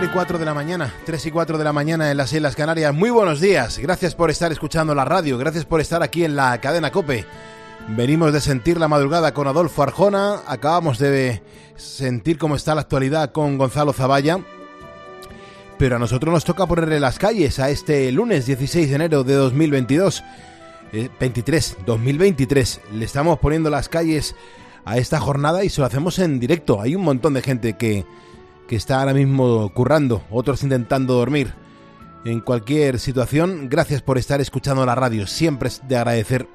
4 y 4 de la mañana, 3 y 4 de la mañana en las Islas Canarias. Muy buenos días, gracias por estar escuchando la radio, gracias por estar aquí en la cadena Cope. Venimos de sentir la madrugada con Adolfo Arjona, acabamos de sentir cómo está la actualidad con Gonzalo Zavalla, pero a nosotros nos toca ponerle las calles a este lunes 16 de enero de 2022. 23, 2023. Le estamos poniendo las calles a esta jornada y se lo hacemos en directo. Hay un montón de gente que, que está ahora mismo currando, otros intentando dormir. En cualquier situación, gracias por estar escuchando la radio, siempre es de agradecer.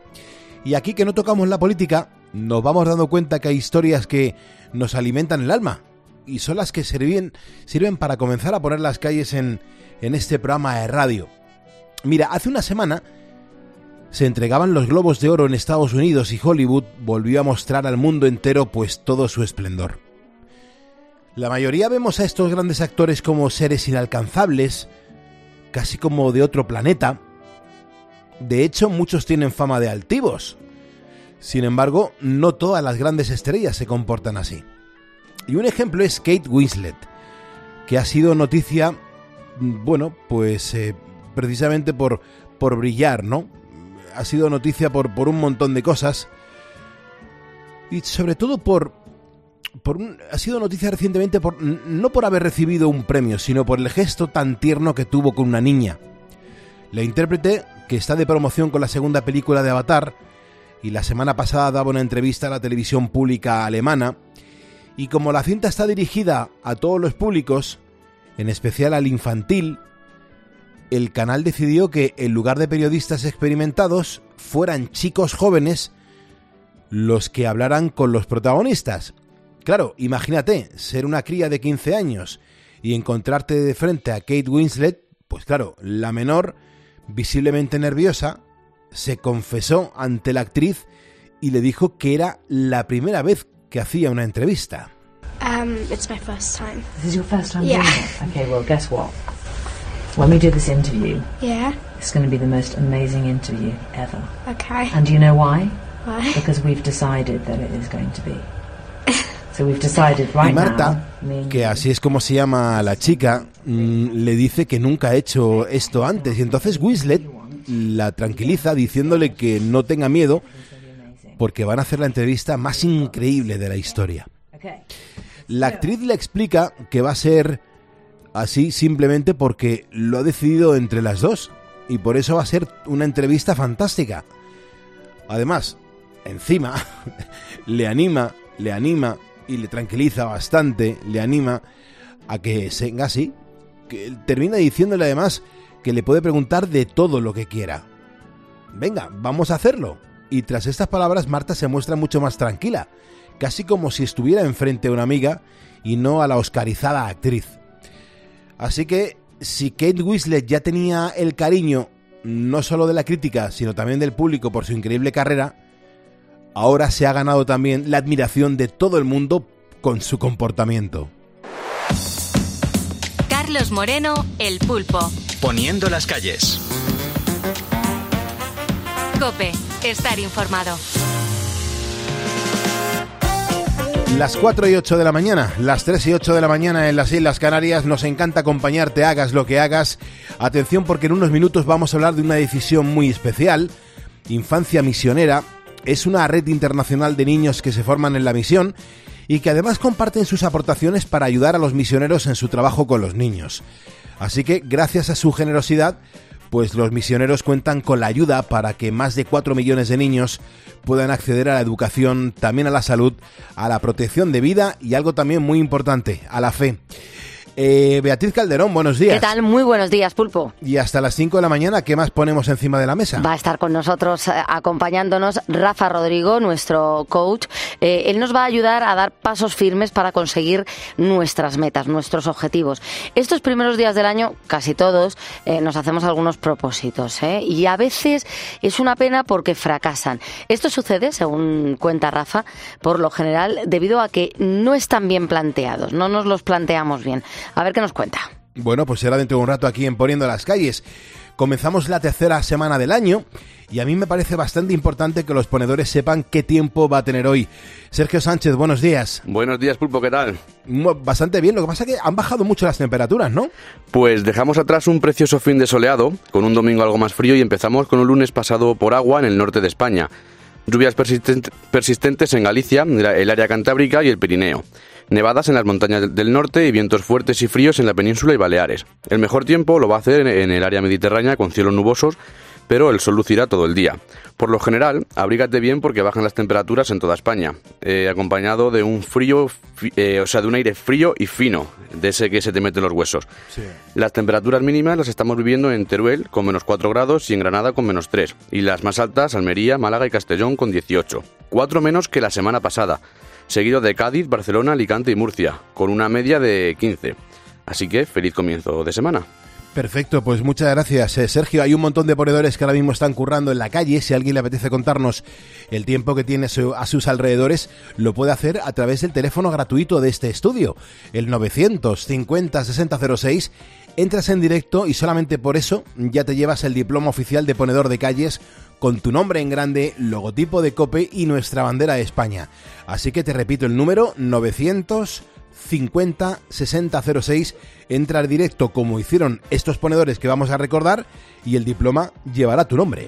Y aquí que no tocamos la política, nos vamos dando cuenta que hay historias que nos alimentan el alma y son las que sirven, sirven para comenzar a poner las calles en, en este programa de radio. Mira, hace una semana se entregaban los globos de oro en Estados Unidos y Hollywood volvió a mostrar al mundo entero pues todo su esplendor. La mayoría vemos a estos grandes actores como seres inalcanzables, casi como de otro planeta. De hecho, muchos tienen fama de altivos. Sin embargo, no todas las grandes estrellas se comportan así. Y un ejemplo es Kate Winslet, que ha sido noticia, bueno, pues eh, precisamente por, por brillar, ¿no? ha sido noticia por, por un montón de cosas. Y sobre todo por, ha sido noticia recientemente por, no por haber recibido un premio, sino por el gesto tan tierno que tuvo con una niña. La intérprete, que está de promoción con la segunda película de Avatar, y la semana pasada daba una entrevista a la televisión pública alemana, y como la cinta está dirigida a todos los públicos, en especial al infantil, el canal decidió que en lugar de periodistas experimentados fueran chicos jóvenes los que hablaran con los protagonistas. Claro, imagínate ser una cría de 15 años y encontrarte de frente a Kate Winslet, pues claro, la menor, visiblemente nerviosa, se confesó ante la actriz y le dijo que era la primera vez que hacía una entrevista. Um, it's my first time. This is your first time Yeah. doing it? Okay, well, guess what? When we do this interview, Yeah. it's going to be the most amazing interview ever. Okay. And do you know why? Why? Because we've decided that it is going to be. Y Marta, que así es como se llama la chica, mm, le dice que nunca ha hecho esto antes. Y entonces Winslet la tranquiliza diciéndole que no tenga miedo porque van a hacer la entrevista más increíble de la historia. La actriz le explica que va a ser así simplemente porque lo ha decidido entre las dos y por eso va a ser una entrevista fantástica. Además, encima, le anima, le anima y le tranquiliza bastante, le anima a que venga así, que termina diciéndole además que le puede preguntar de todo lo que quiera. Venga, vamos a hacerlo. Y tras estas palabras Marta se muestra mucho más tranquila, casi como si estuviera enfrente a una amiga y no a la oscarizada actriz. Así que si Kate Winslet ya tenía el cariño no solo de la crítica, sino también del público por su increíble carrera, ahora se ha ganado también la admiración de todo el mundo con su comportamiento. Carlos Moreno, El Pulpo. Poniendo las calles. Cope, estar informado. Las 4 y 8 de la mañana, las 3 y 8 de la mañana en las Islas Canarias, nos encanta acompañarte, hagas lo que hagas. Atención porque en unos minutos vamos a hablar de una decisión muy especial. Infancia Misionera es una red internacional de niños que se forman en la misión y que además comparten sus aportaciones para ayudar a los misioneros en su trabajo con los niños. Así que gracias a su generosidad, pues los misioneros cuentan con la ayuda para que más de 4 millones de niños puedan acceder a la educación, también a la salud, a la protección de vida y algo también muy importante, a la fe. Eh, Beatriz Calderón, buenos días. ¿Qué tal? Muy buenos días, Pulpo. Y hasta las 5 de la mañana, ¿qué más ponemos encima de la mesa? Va a estar con nosotros eh, acompañándonos Rafa Rodrigo, nuestro coach. Eh, él nos va a ayudar a dar pasos firmes para conseguir nuestras metas, nuestros objetivos. Estos primeros días del año, casi todos, eh, nos hacemos algunos propósitos ¿eh? y a veces es una pena porque fracasan. Esto sucede, según cuenta Rafa, por lo general debido a que no están bien planteados, no nos los planteamos bien. A ver qué nos cuenta. Bueno, pues será dentro de un rato aquí en Poniendo las Calles. Comenzamos la tercera semana del año y a mí me parece bastante importante que los ponedores sepan qué tiempo va a tener hoy. Sergio Sánchez, buenos días. Buenos días, Pulpo, ¿qué tal? Bastante bien, lo que pasa es que han bajado mucho las temperaturas, ¿no? Pues dejamos atrás un precioso fin de soleado, con un domingo algo más frío y empezamos con un lunes pasado por agua en el norte de España. Lluvias persistentes en Galicia, el área cantábrica y el Pirineo nevadas en las montañas del norte y vientos fuertes y fríos en la península y Baleares. El mejor tiempo lo va a hacer en el área mediterránea con cielos nubosos, pero el sol lucirá todo el día. Por lo general, abrígate bien porque bajan las temperaturas en toda España, eh, acompañado de un frío, eh, o sea, de un aire frío y fino, de ese que se te mete en los huesos. Las temperaturas mínimas las estamos viviendo en Teruel con menos 4 grados y en Granada con menos 3, y las más altas Almería, Málaga y Castellón con 18, 4 menos que la semana pasada seguido de Cádiz, Barcelona, Alicante y Murcia, con una media de 15. Así que feliz comienzo de semana. Perfecto, pues muchas gracias, eh, Sergio. Hay un montón de ponedores que ahora mismo están currando en la calle. Si a alguien le apetece contarnos el tiempo que tiene a sus alrededores, lo puede hacer a través del teléfono gratuito de este estudio, el 950 6006. Entras en directo y solamente por eso ya te llevas el diploma oficial de ponedor de calles con tu nombre en grande, logotipo de Cope y nuestra bandera de España. Así que te repito el número 950 6006. Entra al directo como hicieron estos ponedores que vamos a recordar y el diploma llevará tu nombre.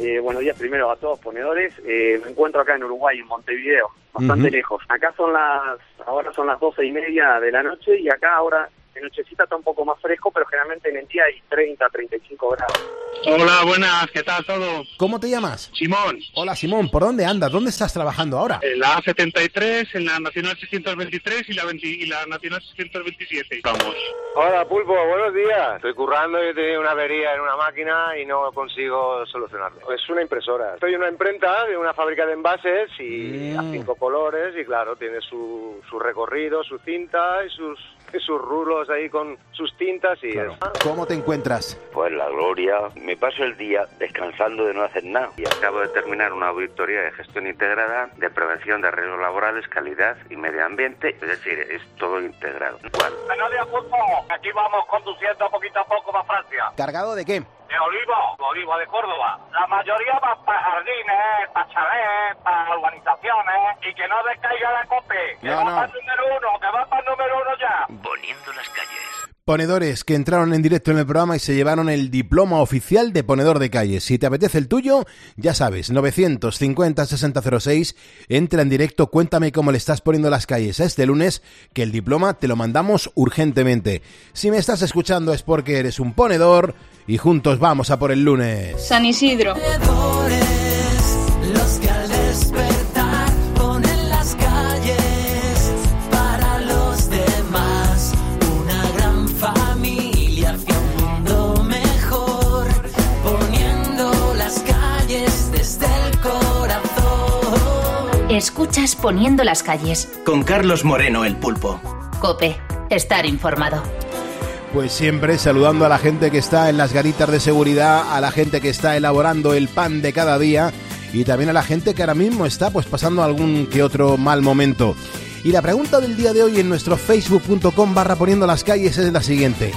Eh, buenos días primero a todos ponedores. Eh, me encuentro acá en Uruguay, en Montevideo, bastante lejos. Acá son las, ahora son las doce y media de la noche y acá ahora de nochecita está un poco más fresco, pero generalmente en el día hay 30, 35 grados. Hola, buenas, ¿qué tal todo? ¿Cómo te llamas? Simón. Hola, Simón, ¿por dónde andas? ¿Dónde estás trabajando ahora? En la A73, en la Nacional 623 y la, y la Nacional 627. Vamos. Hola, Pulpo, buenos días. Estoy currando y he tenido una avería en una máquina y no consigo solucionarlo. Es una impresora. Estoy en una imprenta de una fábrica de envases y a mm. cinco colores y claro, tiene su, su recorrido, su cinta y sus sus rulos ahí con sus tintas y... ¿Cómo te encuentras? Pues la gloria. Me paso el día descansando de no hacer nada y acabo de terminar una auditoría de gestión integrada de prevención de riesgos laborales, calidad y medio ambiente. Es decir, es todo integrado. Bueno. Aquí vamos conduciendo poquito a poco para Francia. ¿Cargado de qué? De olivo, olivo de Córdoba. La mayoría va para jardines, para chalés, para urbanizaciones y que no descaiga la cope. Que va para el número uno, que va para el número uno ya. Poniendo las calles. Ponedores que entraron en directo en el programa y se llevaron el diploma oficial de ponedor de calles. Si te apetece el tuyo, ya sabes, 950-6006, entra en directo, cuéntame cómo le estás poniendo las calles a este lunes, que el diploma te lo mandamos urgentemente. Si me estás escuchando es porque eres un ponedor y juntos vamos a por el lunes. San Isidro. Escuchas Poniendo las calles. Con Carlos Moreno, el pulpo. Cope, estar informado. Pues siempre saludando a la gente que está en las garitas de seguridad, a la gente que está elaborando el pan de cada día y también a la gente que ahora mismo está pues pasando algún que otro mal momento. Y la pregunta del día de hoy en nuestro facebook.com barra poniendo las calles es la siguiente.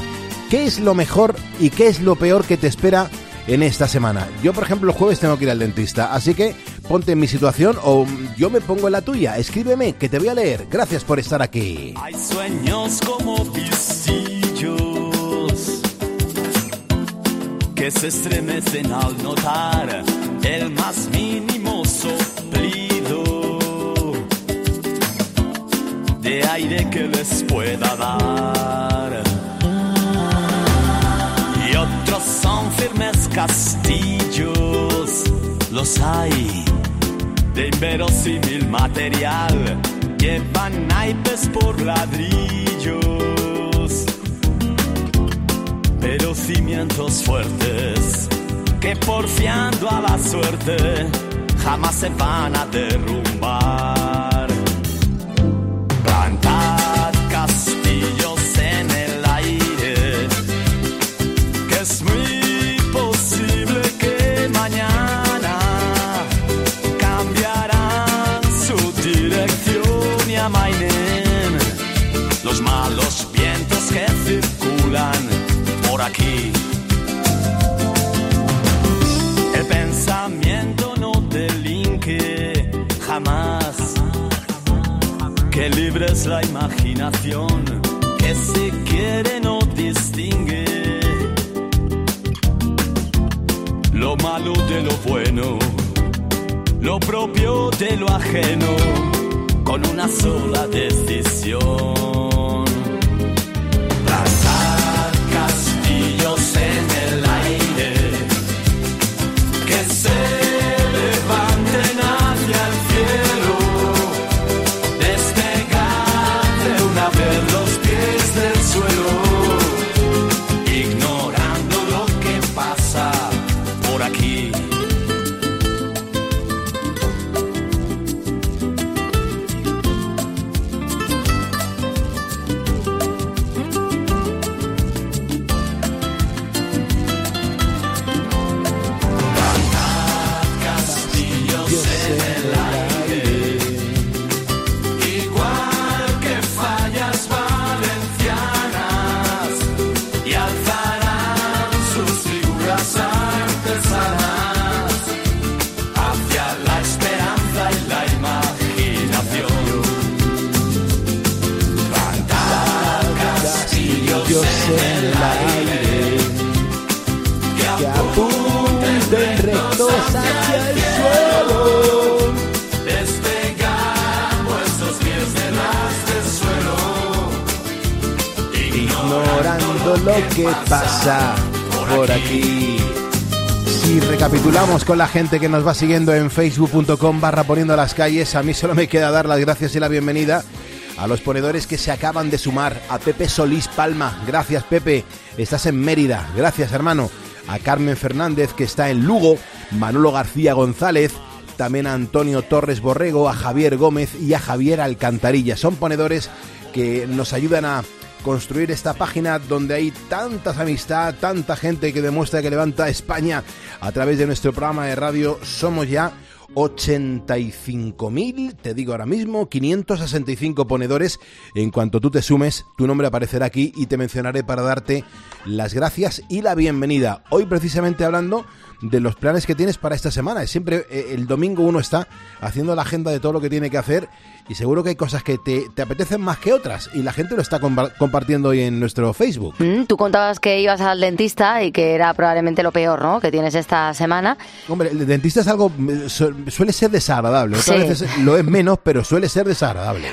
¿Qué es lo mejor y qué es lo peor que te espera en esta semana. Yo, por ejemplo, el jueves tengo que ir al dentista, así que ponte en mi situación o yo me pongo en la tuya. Escríbeme, que te voy a leer. Gracias por estar aquí. Hay sueños como visillos que se estremecen al notar el más mínimo soplido de aire que les pueda dar. Castillos, los hay de inverosímil material, llevan naipes por ladrillos, pero cimientos fuertes que porfiando a la suerte jamás se van a derrumbar. Que libre es la imaginación, que si quiere no distingue lo malo de lo bueno, lo propio de lo ajeno, con una sola decisión. Lo que pasa por aquí. Si recapitulamos con la gente que nos va siguiendo en facebook.com barra poniendo las calles, a mí solo me queda dar las gracias y la bienvenida a los ponedores que se acaban de sumar, a Pepe Solís Palma, gracias Pepe, estás en Mérida, gracias hermano, a Carmen Fernández que está en Lugo, Manolo García González, también a Antonio Torres Borrego, a Javier Gómez y a Javier Alcantarilla. Son ponedores que nos ayudan a construir esta página donde hay tanta amistad, tanta gente que demuestra que levanta España a través de nuestro programa de radio. Somos ya 85.000, te digo ahora mismo, 565 ponedores. En cuanto tú te sumes, tu nombre aparecerá aquí y te mencionaré para darte las gracias y la bienvenida. Hoy precisamente hablando de los planes que tienes para esta semana. Siempre eh, el domingo uno está haciendo la agenda de todo lo que tiene que hacer y seguro que hay cosas que te, te apetecen más que otras y la gente lo está compa- compartiendo hoy en nuestro Facebook. Mm, Tú contabas que ibas al dentista y que era probablemente lo peor, ¿no? Que tienes esta semana. Hombre, el dentista es algo, eh, su- suele ser desagradable. Otras Sí. veces lo es menos, pero suele ser desagradable.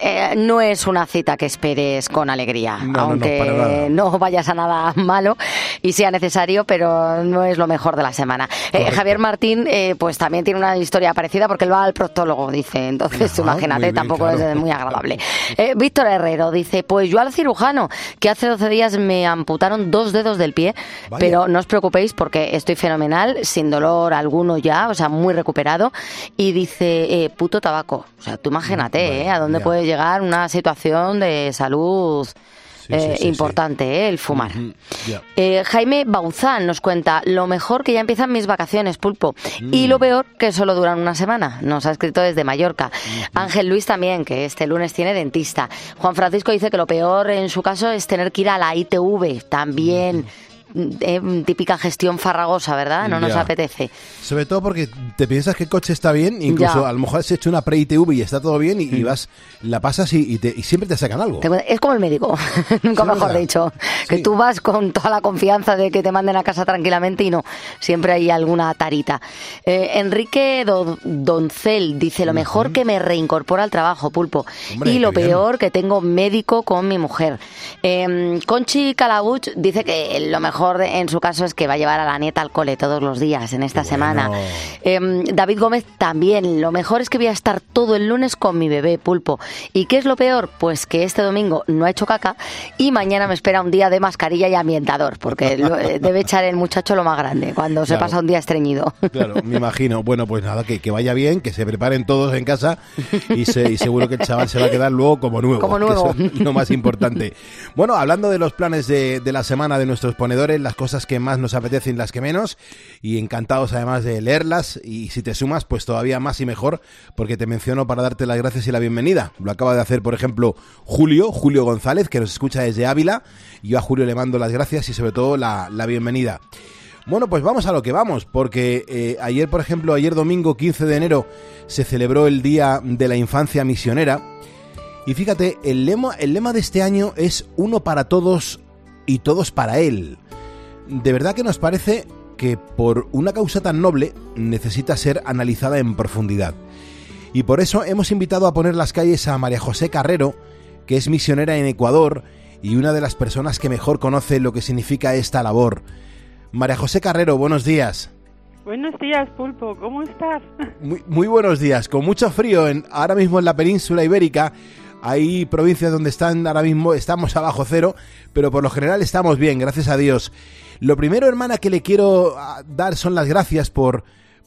Eh, no es una cita que esperes con alegría, No, no, no, aunque para nada. no vayas a nada malo y sea necesario, pero no es lo mejor de la semana. Eh. Javier Martín, eh, pues también tiene una historia parecida porque él va al proctólogo, dice. Entonces, imagínate, bien, tampoco claro. es muy agradable. Eh, Víctor Herrero dice, pues yo al cirujano, que hace 12 días me amputaron dos dedos del pie, Vaya. pero no os preocupéis porque estoy fenomenal, sin dolor alguno ya, o sea, muy recuperado. Y dice, eh, puto tabaco. O sea, tú imagínate, ¿eh? A dónde ya. puede llegar una situación de salud Sí, eh, sí, importante, ¿eh? El fumar. Eh, Jaime Bauzán nos cuenta, lo mejor que ya empiezan mis vacaciones, pulpo. Mm. Y lo peor que solo duran una semana. Nos ha escrito desde Mallorca. Ángel Luis también, que este lunes tiene dentista. Juan Francisco dice que lo peor en su caso es tener que ir a la ITV. También eh, típica gestión farragosa, ¿verdad? No nos apetece. Sobre todo porque te piensas que el coche está bien, incluso Ya. a lo mejor has hecho una pre-ITV y está todo bien y, y vas, la pasas y, y te- y siempre te sacan algo. Es como el médico, nunca Sí, mejor dicho. Que Sí. tú vas con toda la confianza de que te manden a casa tranquilamente y no, siempre hay alguna tarita. Eh, Enrique Do- Doncel dice, lo mejor que me reincorpora al trabajo, pulpo. Hombre, y lo bien. peor que tengo médico con mi mujer. Eh, Conchi Calabuch dice que lo mejor en su caso es que va a llevar a la nieta al cole todos los días en esta semana. Eh, David Gómez también. Lo mejor es que voy a estar todo el lunes con mi bebé pulpo. ¿Y qué es lo peor? Pues que este domingo no ha hecho caca y mañana me espera un día de mascarilla y ambientador, porque lo- eh, debe echar el muchacho lo más grande cuando se Claro. pasa un día estreñido. Claro, me imagino. Bueno, pues nada, que, que vaya bien, que se preparen todos en casa y, se- y seguro que el chaval se va a quedar luego como nuevo. Como que nuevo. eso es lo más importante. Bueno, hablando de los planes de, de la semana de nuestros ponedores, las cosas que más nos apetecen las que menos, y encantados además de leerlas, y si te sumas, pues todavía más y mejor, porque te menciono para darte las gracias y la bienvenida. Lo acaba de hacer, por ejemplo, Julio, Julio González, que nos escucha desde Ávila, yo a Julio le mando las gracias y sobre todo la, bienvenida. Bueno, pues vamos a lo que vamos, porque eh, ayer, por ejemplo, ayer domingo 15 de enero, se celebró el Día de la Infancia Misionera, y fíjate, el lema, el lema de este año es uno para todos y todos para él. De verdad que nos parece que por una causa tan noble necesita ser analizada en profundidad. Y por eso hemos invitado a poner las calles a María José Carrero, que es misionera en Ecuador y una de las personas que mejor conoce lo que significa esta labor. María José Carrero, buenos días. Buenos días, Pulpo, ¿cómo estás? Muy, muy buenos días, con mucho frío en, ahora mismo en la península ibérica hay provincias donde están ahora mismo, estamos abajo cero, pero por lo general estamos bien, gracias a Dios. Lo primero, hermana, que le quiero ah, dar son las gracias por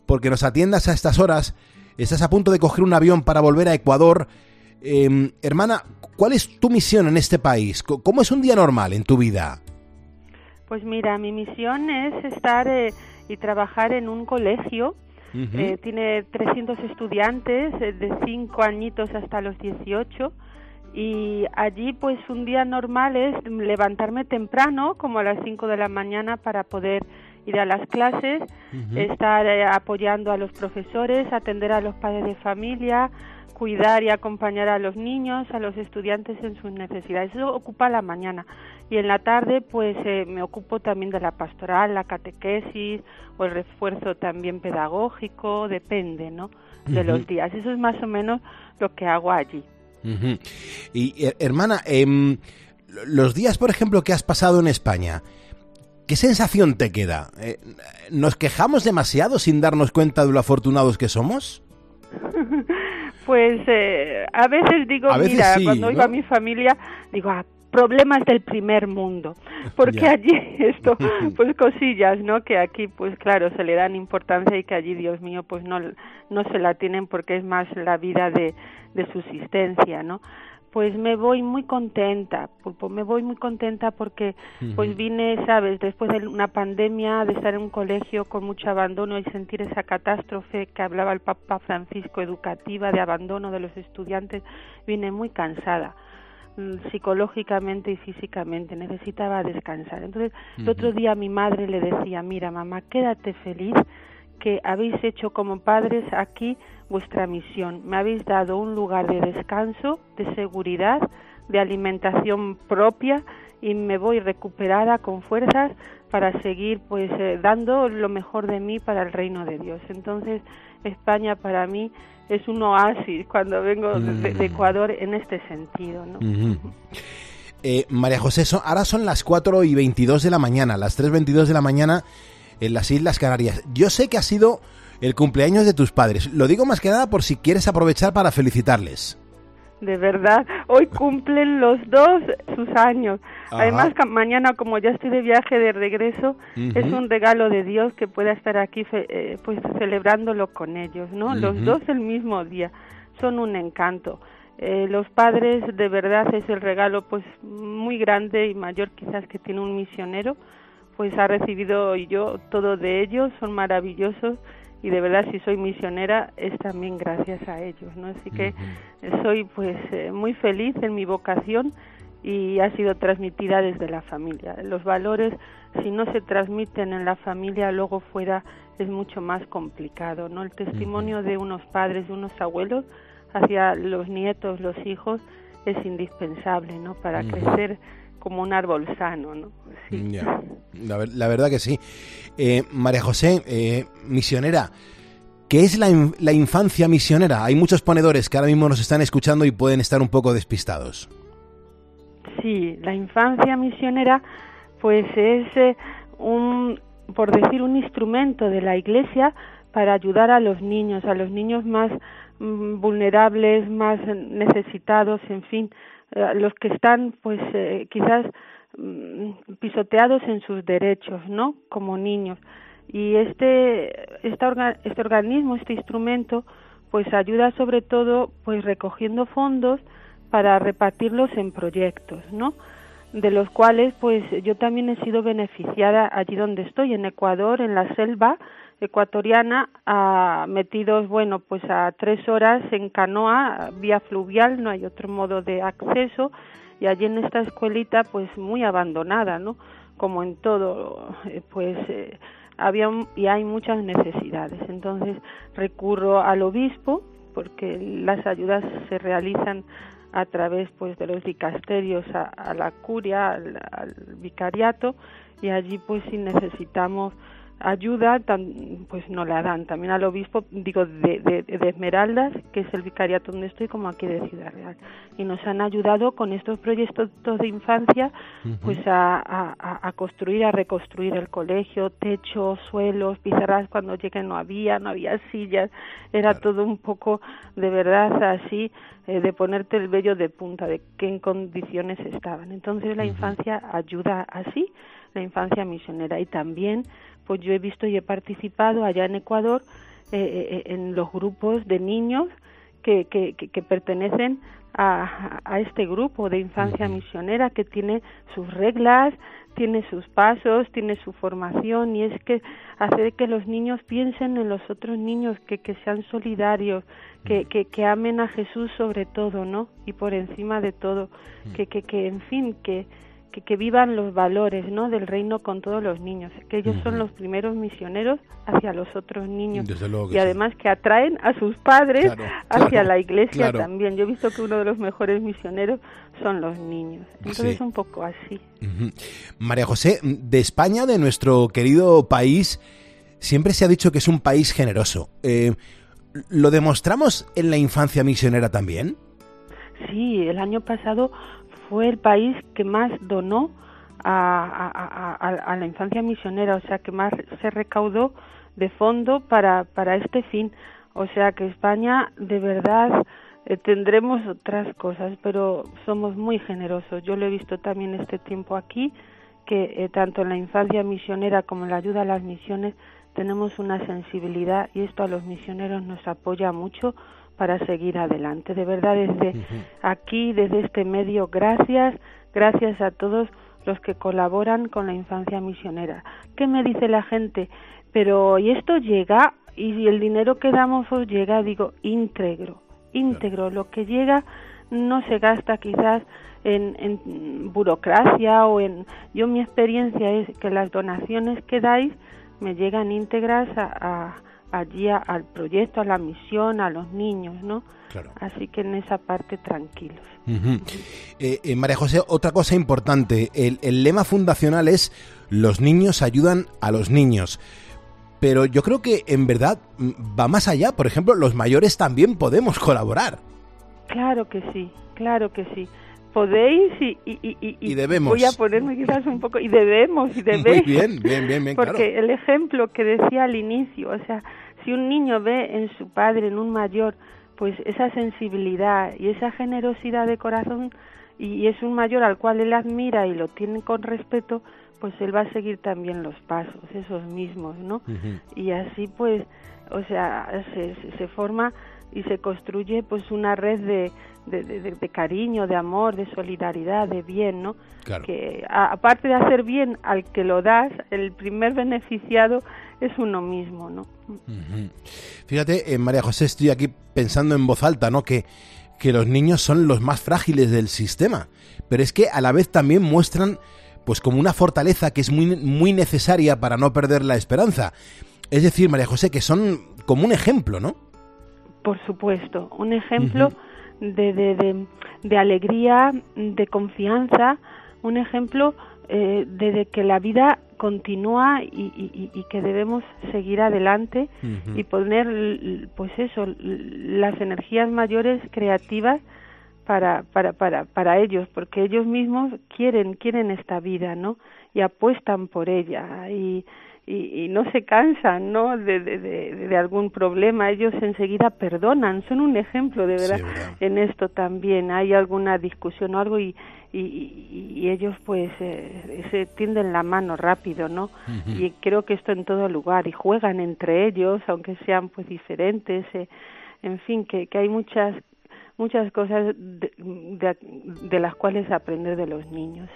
porque nos atiendas a estas horas. Estás a punto de coger un avión para volver a Ecuador. Em, hermana, ¿cuál es tu misión en este país? ¿Cómo es un día normal en tu vida? Pues mira, mi misión es estar eh, y trabajar en un colegio eh, tiene 300 estudiantes eh, de 5 añitos hasta los 18 y allí pues un día normal es levantarme temprano como a las 5 de la mañana para poder ir a las clases, estar eh, apoyando a los profesores, atender a los padres de familia, cuidar y acompañar a los niños, a los estudiantes en sus necesidades. Eso ocupa la mañana. Y en la tarde, pues eh, me ocupo también de la pastoral, la catequesis o el refuerzo también pedagógico, depende, ¿no? De los días. Eso es más o menos lo que hago allí. Y eh, hermana, em, los días, por ejemplo, que has pasado en España, ¿qué sensación te queda? Eh, ¿Nos quejamos demasiado sin darnos cuenta de lo afortunados que somos? Pues eh, a veces digo, mira, cuando oigo a mi familia, digo, ah, problemas del primer mundo, porque allí esto, pues cosillas, ¿no? Que aquí, pues claro, se le dan importancia y que allí, Dios mío, pues no, no se la tienen porque es más la vida de, de subsistencia, ¿no? pues me voy muy contenta, Pulpo, me voy muy contenta porque pues vine, sabes, después de una pandemia, de estar en un colegio con mucho abandono y sentir esa catástrofe que hablaba el Papa Francisco educativa de abandono de los estudiantes, vine muy cansada psicológicamente y físicamente, necesitaba descansar. Entonces, el otro día mi madre le decía, mira mamá, quédate feliz que habéis hecho como padres aquí vuestra misión. Me habéis dado un lugar de descanso, de seguridad, de alimentación propia y me voy recuperada con fuerzas para seguir pues eh, dando lo mejor de mí para el reino de Dios. Entonces, España para mí es un oasis cuando vengo de, mm. Ecuador en este sentido, ¿no? Eh, María José, ahora son las 4 y 22 de la mañana, las 3.22 de la mañana en las Islas Canarias. Yo sé que ha sido el cumpleaños de tus padres. Lo digo más que nada por si quieres aprovechar para felicitarles. De verdad, hoy cumplen los dos sus años. Además, mañana, como ya estoy de viaje de regreso, es un regalo de Dios que pueda estar aquí eh, pues celebrándolo con ellos, ¿no? Los dos el mismo día. Son un encanto. Eh, los padres, de verdad, es el regalo pues muy grande y mayor quizás que tiene un misionero pues ha recibido yo todo de ellos, son maravillosos y de verdad si soy misionera es también gracias a ellos, ¿no? Así que soy pues eh, muy feliz en mi vocación y ha sido transmitida desde la familia. Los valores si no se transmiten en la familia luego fuera es mucho más complicado, ¿no? El testimonio de unos padres, de unos abuelos hacia los nietos, los hijos es indispensable, ¿no? Para crecer como un árbol sano, ¿no? Sí. La, verdad que sí. Eh, María José, eh, misionera, ¿qué es la, la, infancia misionera? Hay muchos ponedores que ahora mismo nos están escuchando y pueden estar un poco despistados. Sí, la infancia misionera, pues es eh, un, por decir, un instrumento de la Iglesia para ayudar a los niños, a los niños más mm, vulnerables, más necesitados, en fin, los que están pues eh, quizás mm, pisoteados en sus derechos, ¿no? Como niños. Y este, este, este organismo, este instrumento, pues ayuda sobre todo pues recogiendo fondos para repartirlos en proyectos, ¿no? de los cuales pues yo también he sido beneficiada allí donde estoy, en Ecuador, en la selva ecuatoriana, a, metidos, bueno, pues a tres horas en canoa, vía fluvial, no hay otro modo de acceso, y allí en esta escuelita pues muy abandonada, ¿no? Como en todo, eh, pues eh, había y hay muchas necesidades. Entonces recurro al obispo porque las ayudas se realizan a través pues de los dicasterios a, la curia, al, al, vicariato y allí pues si necesitamos ayuda pues no la dan. También al obispo digo de, de, Esmeraldas que es el vicariato donde estoy como aquí de Ciudad Real. Y nos han ayudado con estos proyectos de infancia pues a, a, construir a reconstruir el colegio techos suelos pizarras cuando llegué no había no había sillas. Era todo un poco de verdad así eh, de ponerte el vello de punta de qué en condiciones estaban. Entonces la infancia ayuda así la infancia misionera. Y también pues yo he visto y he participado allá en Ecuador eh, eh, eh, en los grupos de niños que, que, que, pertenecen a, a, este grupo de infancia misionera que tiene sus reglas, tiene sus pasos, tiene su formación. Y es que hacer que los niños piensen en los otros niños, que, que sean solidarios, que, que, que amen a Jesús sobre todo, ¿no? Y por encima de todo, que, que, que en fin, que, que, vivan los valores ¿no? del reino con todos los niños, que ellos son los primeros misioneros hacia los otros niños y además que atraen a sus padres hacia la iglesia también. Yo he visto que uno de los mejores misioneros son los niños. Entonces es un poco así. María José, de España, de nuestro querido país, siempre se ha dicho que es un país generoso. Eh, ¿Lo demostramos en la infancia misionera también? Sí, el año pasado fue el país que más donó a, la infancia misionera, o sea, que más se recaudó de fondo para, para este fin. O sea que España, de verdad, eh, tendremos otras cosas, pero somos muy generosos. Yo lo he visto también este tiempo aquí, que eh, tanto en la infancia misionera como en la ayuda a las misiones tenemos una sensibilidad y esto a los misioneros nos apoya mucho para seguir adelante. De verdad, desde aquí, desde este medio, gracias, gracias a todos los que colaboran con la infancia misionera. ¿Qué me dice la gente? Pero, ¿y esto llega? ¿Y el dinero que damos os llega? Digo, íntegro, íntegro. Lo que llega no se gasta quizás en, en burocracia o en... Yo mi experiencia es que las donaciones que dais me llegan íntegras a allí al proyecto, a la misión, a los niños, ¿no? Así que en esa parte tranquilos. Eh, eh, María José, otra cosa importante, el, el lema fundacional es los niños ayudan a los niños. Pero yo creo que en verdad mm, va más allá. Por ejemplo, los mayores también podemos colaborar. Claro que sí, claro que sí podéis y, y, y, debemos. voy a ponerme quizás un poco y debemos y debéis muy bien bien bien, bien porque el ejemplo que decía al inicio o sea si un niño ve en su padre, en un mayor, pues esa sensibilidad y esa generosidad de corazón y es un mayor al cual él admira y lo tiene con respeto, pues él va a seguir también los pasos, esos mismos, ¿no? Y así pues, o sea, se, se forma y se construye pues una red de, de, de, cariño, de amor, de solidaridad, de bien, ¿no? Que aparte de hacer bien al que lo das, el primer beneficiado es uno mismo, ¿no? Fíjate, eh, María José, estoy aquí pensando en voz alta, ¿no? Que, que los niños son los más frágiles del sistema, pero es que a la vez también muestran pues como una fortaleza que es muy, muy necesaria para no perder la esperanza. Es decir, María José, que son como un ejemplo, ¿no? Por supuesto, un ejemplo de, de, de, alegría, de confianza, un ejemplo eh, de, que la vida continúa y, y, que debemos seguir adelante y poner, pues eso, las energías mayores creativas para, para, para, para ellos, porque ellos mismos quieren, quieren esta vida, ¿no? Y apuestan por ella y, y, no se cansan ¿no? De, de, de, algún problema, ellos enseguida perdonan, son un ejemplo de verdad, en esto también, hay alguna discusión o algo y, y, ellos pues eh, se tienden la mano rápido, ¿no? Y creo que esto en todo lugar, y juegan entre ellos, aunque sean pues diferentes, eh, en fin, que, que hay muchas muchas cosas de, las cuales aprender de los niños.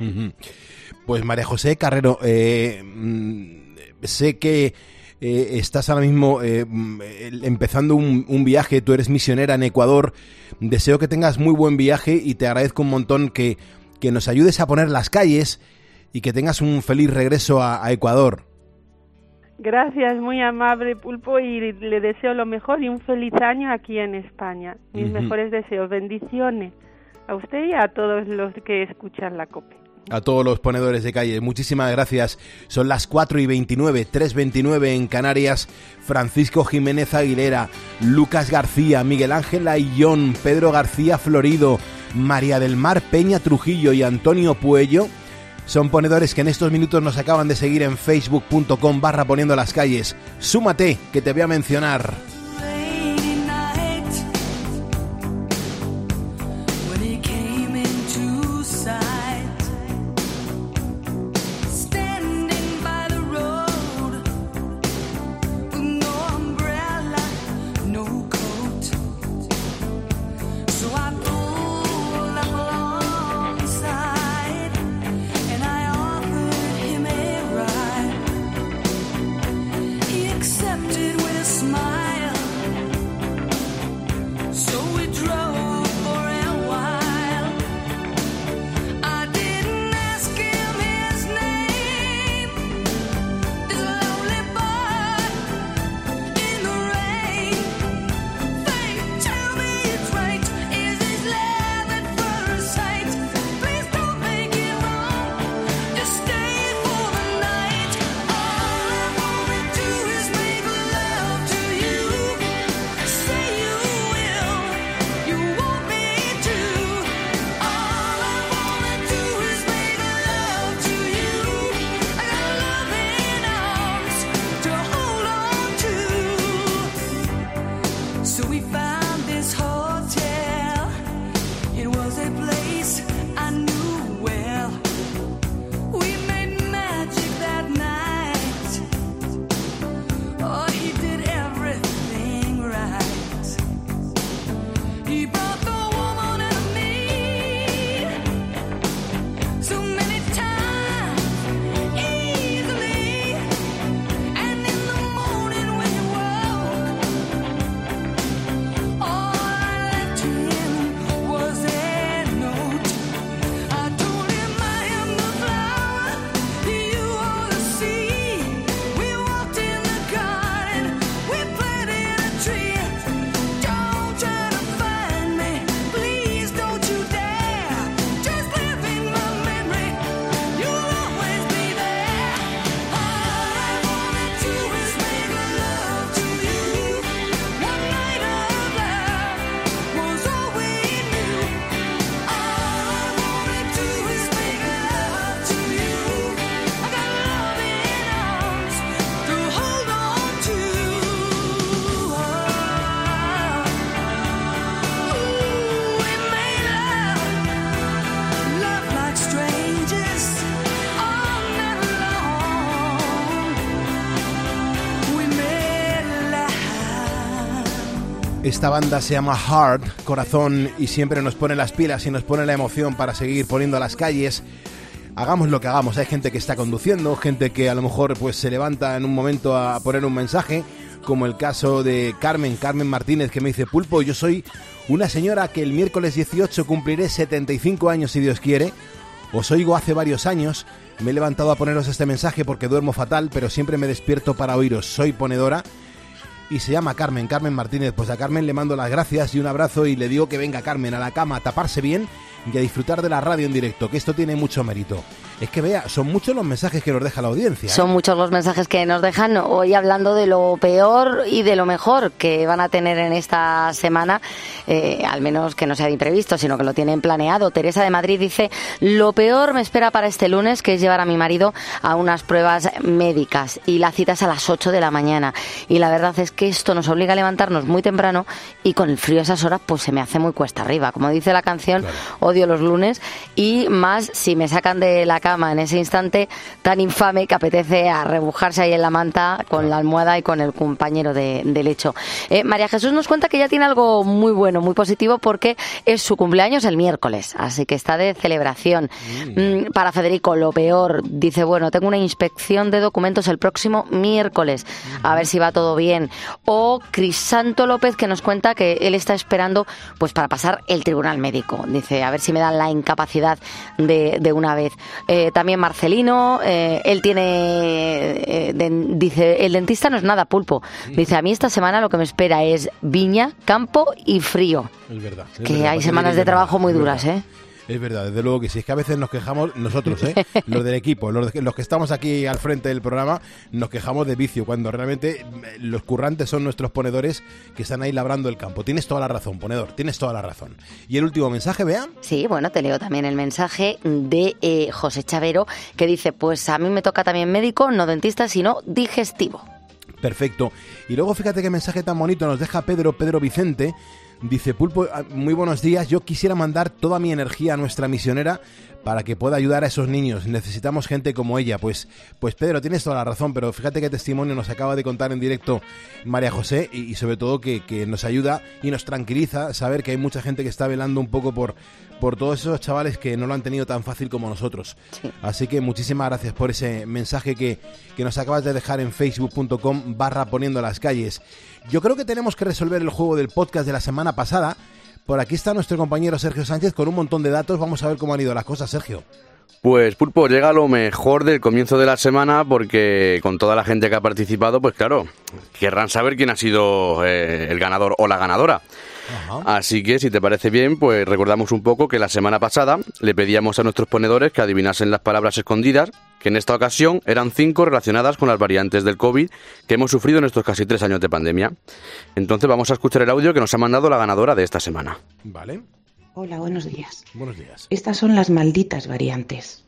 Pues María José Carrero, eh, mm, sé que eh, estás ahora mismo eh, mm, empezando un, un, viaje, tú eres misionera en Ecuador, deseo que tengas muy buen viaje y te agradezco un montón que, que nos ayudes a poner las calles y que tengas un feliz regreso a, Ecuador. Gracias, muy amable Pulpo, y le deseo lo mejor y un feliz año aquí en España. Mis mejores deseos, bendiciones a usted y a todos los que escuchan la COPE. A todos los ponedores de calle, muchísimas gracias. Son las 4 y 29, 3.29 en Canarias. Francisco Jiménez Aguilera, Lucas García, Miguel Ángel Ayllón, Pedro García Florido, María del Mar Peña Trujillo y Antonio Puello son ponedores que en estos minutos nos acaban de seguir en facebook.com barra poniendo las calles. Súmate, que te voy a mencionar. Esta banda se llama Heart, Corazón, y siempre nos pone las pilas y nos pone la emoción para seguir poniendo a las calles. Hagamos lo que hagamos. Hay gente que está conduciendo, gente que a lo mejor pues se levanta en un momento a poner un mensaje, como el caso de Carmen, Carmen Martínez, que me dice, Pulpo, yo soy una señora que el miércoles 18 cumpliré 75 años si Dios quiere. Os oigo hace varios años. Me he levantado a poneros este mensaje porque duermo fatal, pero siempre me despierto para oíros. Soy ponedora y se llama Carmen, Carmen Martínez. Pues a Carmen le mando las gracias y un abrazo y le digo que venga Carmen a la cama a taparse bien y a disfrutar de la radio en directo, que esto tiene mucho mérito. Es que vea, son muchos los mensajes que nos deja la audiencia. Son ¿eh? muchos los mensajes que nos dejan hoy hablando de lo peor y de lo mejor que van a tener en esta semana, eh, al menos que no sea de imprevisto, sino que lo tienen planeado. Teresa de Madrid dice, lo peor me espera para este lunes, que es llevar a mi marido a unas pruebas médicas y la cita es a las 8 de la mañana. Y la verdad es que esto nos obliga a levantarnos muy temprano y con el frío a esas horas pues se me hace muy cuesta arriba. Como dice la canción, odio los lunes y más si me sacan de la casa cama en ese instante tan infame que apetece a rebujarse ahí en la manta con la almohada y con el compañero de, lecho. Eh, María Jesús nos cuenta que ya tiene algo muy bueno, muy positivo, porque es su cumpleaños el miércoles, así que está de celebración. Mm. Mm, para Federico, lo peor, dice, bueno, tengo una inspección de documentos el próximo miércoles, a ver si va todo bien. O Crisanto López, que nos cuenta que él está esperando pues para pasar el tribunal médico. Dice, a ver si me dan la incapacidad de, una vez. Eh, también Marcelino, eh, él tiene, eh, dice, el dentista no es nada pulpo. Dice, a mí esta semana lo que me espera es viña, campo y frío. Es verdad. que hay semanas de trabajo muy duras, ¿eh? Es verdad, desde luego que sí. Es que a veces nos quejamos nosotros, ¿eh? los del equipo, los, los, que estamos aquí al frente del programa, nos quejamos de vicio, cuando realmente mm, los currantes son nuestros ponedores que están ahí labrando el campo. Tienes toda la razón, ponedor, tienes toda la razón. ¿Y el último mensaje, vean? Sí, bueno, te leo también el mensaje de eh, José Chavero, que dice, pues a mí me toca también médico, no dentista, sino digestivo. Perfecto. Y luego fíjate qué mensaje tan bonito nos deja Pedro, Pedro Vicente, Dice Pulpo, ah, muy buenos días. Yo quisiera mandar toda mi energía a nuestra misionera para que pueda ayudar a esos niños. Necesitamos gente como ella. Pues, pues Pedro, tienes toda la razón, pero fíjate qué testimonio nos acaba de contar en directo María José y, sobre todo que, que, nos ayuda y nos tranquiliza saber que hay mucha gente que está velando un poco por, por todos esos chavales que no lo han tenido tan fácil como nosotros. Así que muchísimas gracias por ese mensaje que, que nos acabas de dejar en facebook.com barra poniendo las calles. Yo creo que tenemos que resolver el juego del podcast de la semana pasada. Por aquí está nuestro compañero Sergio Sánchez con un montón de datos. Vamos a ver cómo han ido las cosas, Sergio. Pues Pulpo llega lo mejor del comienzo de la semana porque con toda la gente que ha participado, pues claro, querrán saber quién ha sido eh, el ganador o la ganadora. Así que, si te parece bien, pues recordamos un poco que la semana pasada le pedíamos a nuestros ponedores que adivinasen las palabras escondidas, que en esta ocasión eran cinco relacionadas con las variantes del COVID que hemos sufrido en estos casi tres años de pandemia. Entonces vamos a escuchar el audio que nos ha mandado la ganadora de esta semana. Vale. Hola, buenos días. Buenos días. Estas son las malditas variantes.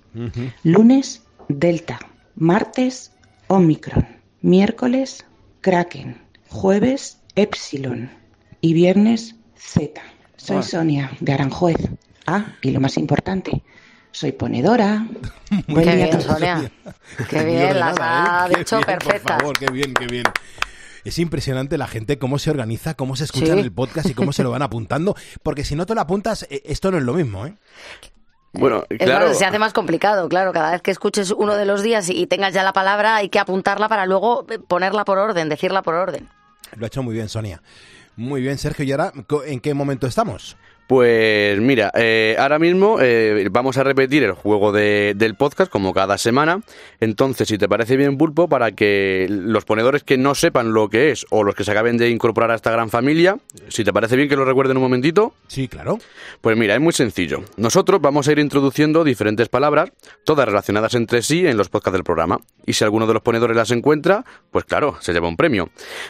Lunes, Delta. Martes, Omicron. Miércoles, Kraken. Jueves, Epsilon y viernes Z. Soy ah. Sonia de Aranjuez. Ah, y lo más importante, soy ponedora. Buen qué bien, Sonia. Qué bien, las ha dicho perfectas. Por favor, qué bien, qué bien. Es impresionante la gente cómo se organiza, cómo se escucha el podcast y cómo se lo van apuntando, porque si no te lo apuntas, eh, esto no es lo mismo, ¿eh? Bueno, claro. se hace más complicado, claro. Cada vez que escuches uno de los días y tengas ya la palabra, hay que apuntarla para luego ponerla por orden, decirla por orden. Lo ha hecho muy bien, Sonia. Muy bien, Sergio. ¿Y ahora en qué momento estamos? Pues mira, eh, ahora mismo eh, vamos a repetir el juego del podcast como cada semana. Entonces, si te parece bien, Pulpo, para que los ponedores que no sepan lo que es o los que se acaben de incorporar a esta gran familia, si te parece bien que lo recuerden un momentito. Sí, claro. Pues mira, es muy sencillo. Nosotros vamos a ir introduciendo diferentes palabras, todas relacionadas entre sí en los podcasts del programa. Y si alguno de los ponedores las encuentra, pues claro, se lleva un premio.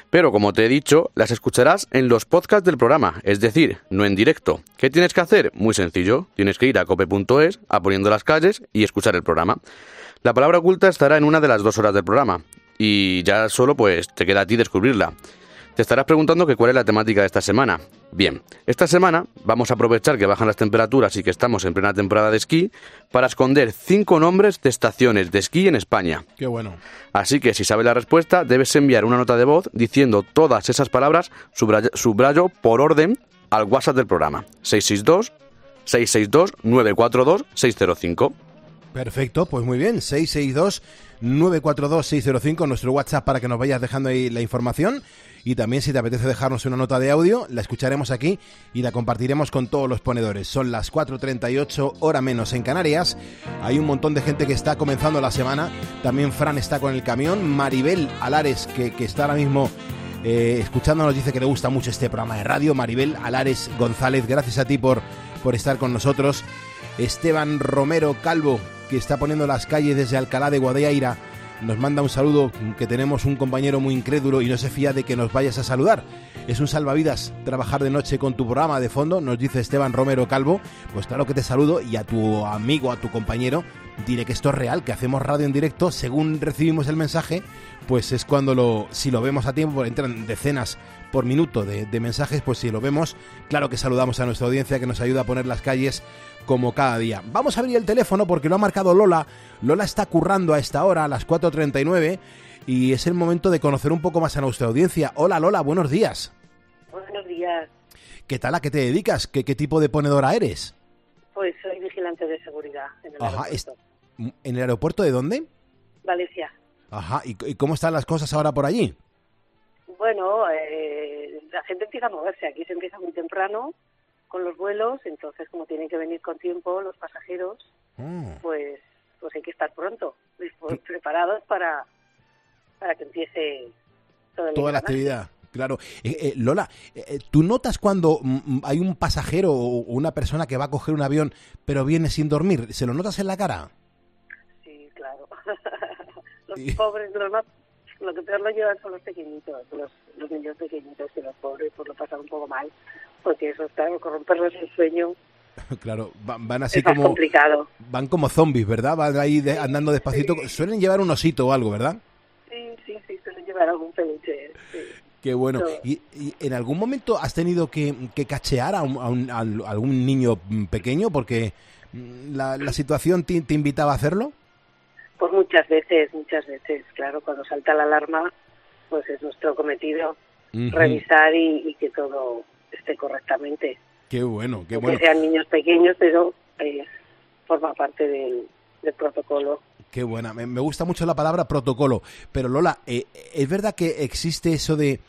Pero como te he dicho, las escucharás en los podcasts del programa, es decir, no en directo. ¿Qué tienes que hacer? Muy sencillo. Tienes que ir a cope.es, a poniendo las calles y escuchar el programa. La palabra oculta estará en una de las dos horas del programa. Y ya solo pues te queda a ti descubrirla. Te estarás preguntando que cuál es la temática de esta semana. Bien, esta semana vamos a aprovechar que bajan las temperaturas y que estamos en plena temporada de esquí para esconder cinco nombres de estaciones de esquí en España. Qué bueno. Así que si sabes la respuesta, debes enviar una nota de voz diciendo todas esas palabras, subrayo por orden al WhatsApp del programa 662 662 942 605. Perfecto, pues muy bien, 662 942 605 nuestro WhatsApp para que nos vayas dejando ahí la información y también si te apetece dejarnos una nota de audio, la escucharemos aquí y la compartiremos con todos los ponedores. Son las 4.38 hora menos en Canarias. Hay un montón de gente que está comenzando la semana. También Fran está con el camión. Maribel Alares, que, que está ahora mismo eh, escuchándonos dice que le gusta mucho este programa de radio. Maribel Alares González, gracias a ti por, por estar con nosotros. Esteban Romero Calvo, que está poniendo las calles desde Alcalá de Guadaira, nos manda un saludo que tenemos un compañero muy incrédulo y no se fía de que nos vayas a saludar. Es un salvavidas trabajar de noche con tu programa de fondo, nos dice Esteban Romero Calvo. Pues claro que te saludo y a tu amigo, a tu compañero, diré que esto es real, que hacemos radio en directo según recibimos el mensaje, pues es cuando lo, si lo vemos a tiempo, entran decenas por minuto de, de, mensajes, pues si lo vemos, claro que saludamos a nuestra audiencia que nos ayuda a poner las calles como cada día. Vamos a abrir el teléfono porque lo ha marcado Lola. Lola está currando a esta hora, a las 4.39, y es el momento de conocer un poco más a nuestra audiencia. Hola Lola, buenos días. Buenos días. ¿Qué tal? ¿A qué te dedicas? ¿Qué, qué tipo de ponedora eres? Pues soy vigilante de seguridad en el aeropuerto. ¿En el aeropuerto de dónde? Valencia. Ajá, ¿y, cómo están las cosas ahora por allí? Bueno, eh, la gente empieza a moverse. Aquí se empieza muy temprano con los vuelos, entonces como tienen que venir con tiempo los pasajeros, mm. pues pues hay que estar pronto, preparados para, para que empiece toda la actividad. Claro. Eh, eh, Lola, eh, ¿tú notas cuando mm, mm, hay un pasajero o una persona que va a coger un avión pero viene sin dormir? ¿Se lo notas en la cara? Sí, los pobres, los más, lo que peor lo llevan son los pequeñitos, los, los niños pequeñitos y los pobres pues lo pasan un poco mal, porque eso está, corromperles el sueño Claro, van, así como. complicado. Van como zombies, ¿verdad? Van ahí andando despacito. Suelen llevar un osito o algo, ¿verdad? Sí, sí, sí, suelen llevar algún peluche. Sí. Qué bueno. ¿Y, en algún momento has tenido que, cachear a, algún niño pequeño porque mm, la, situación te, invitaba a hacerlo? Pues muchas veces, muchas veces. Claro, cuando salta la alarma, pues es nuestro cometido revisar y, que todo esté correctamente. Qué bueno, qué bueno. Que sean niños pequeños, pero eh, forma parte del, protocolo. Qué buena, me, gusta mucho la palabra protocolo, pero Lola, eh, ¿es verdad que existe eso de